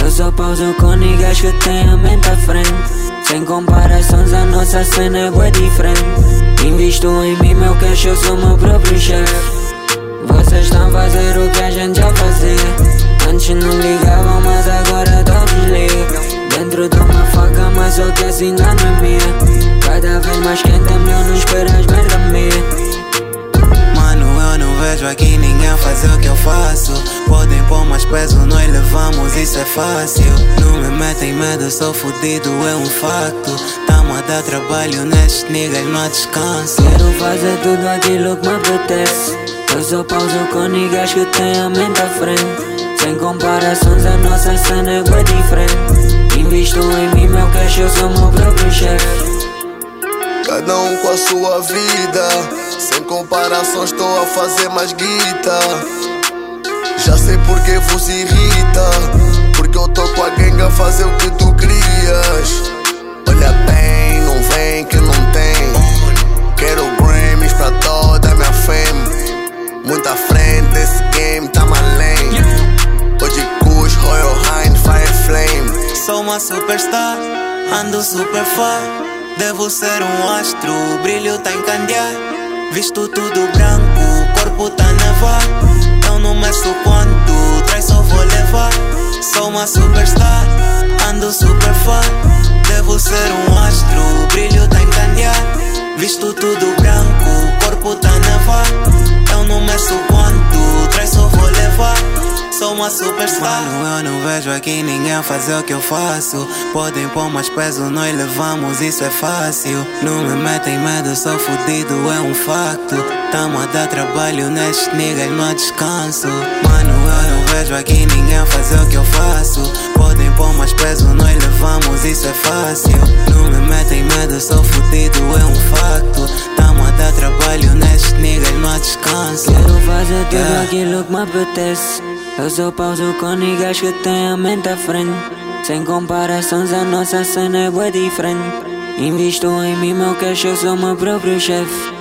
Eu só pauso com que têm a mente à frente. Sem comparações a nossa cena é diferente. Invisto em mim, meu cash, eu sou meu próprio chefe. Vocês estão a fazer o que a gente já fazia. Antes não ligavam, mas agora todos ligam. Dentro de uma faca, mas só que assim não é minha. Cada vez mais quente é melhor não esperar as merda minha vejo aqui ninguém fazer o que eu faço. Podem pôr mais peso, nós levamos, isso é fácil. Não me metem medo, sou fudido, é um facto. Tamo a dar trabalho nestes niggas, não há descanso. Quero fazer tudo aquilo que me apetece. Eu só pauso com niggas que têm a mente à frente. Sem comparações, a nossa cena é bem diferente. Invisto em mim, meu cash, eu sou meu próprio chefe. Cada um com a sua vida. Sem comparação, estou a fazer mais guita. Já sei porque vos irrita. Porque eu tô com a gang a fazer o que tu querias. Olha bem, não vem que não tem. Quero Grammys pra toda minha fame. Muito à frente, esse game tá além. Hoje Kush, Royal Hind, Fire Flame. Sou uma superstar, ando super far. Devo ser um astro, o brilho tá em candear. Visto tudo branco, corpo tá nevar. Eu não meço quanto, traz só vou levar. Sou uma superstar, ando super fã. Devo ser um astro, o brilho tá em candear. Visto tudo branco, superstar. Mano, eu não vejo aqui ninguém fazer o que eu faço. Podem pôr mais peso, nós levamos, isso é fácil. Não me metem medo, sou fudido, é um facto. Tamo a dar trabalho nestes niggas, não descanso. Mano, eu não vejo aqui ninguém fazer o que eu faço. Podem pôr mais peso, nós levamos, isso é fácil. Não me metem medo, sou fudido, é um facto. Tamo a dar trabalho nestes niggas, não descanso. Fazer tudo yeah. aquilo que me apetece. Eu só pauso com niggas que têm a mente à frente. Sem comparações, a nossa cena é bem diferente. Invisto em mim, meu cash, eu sou meu próprio chefe.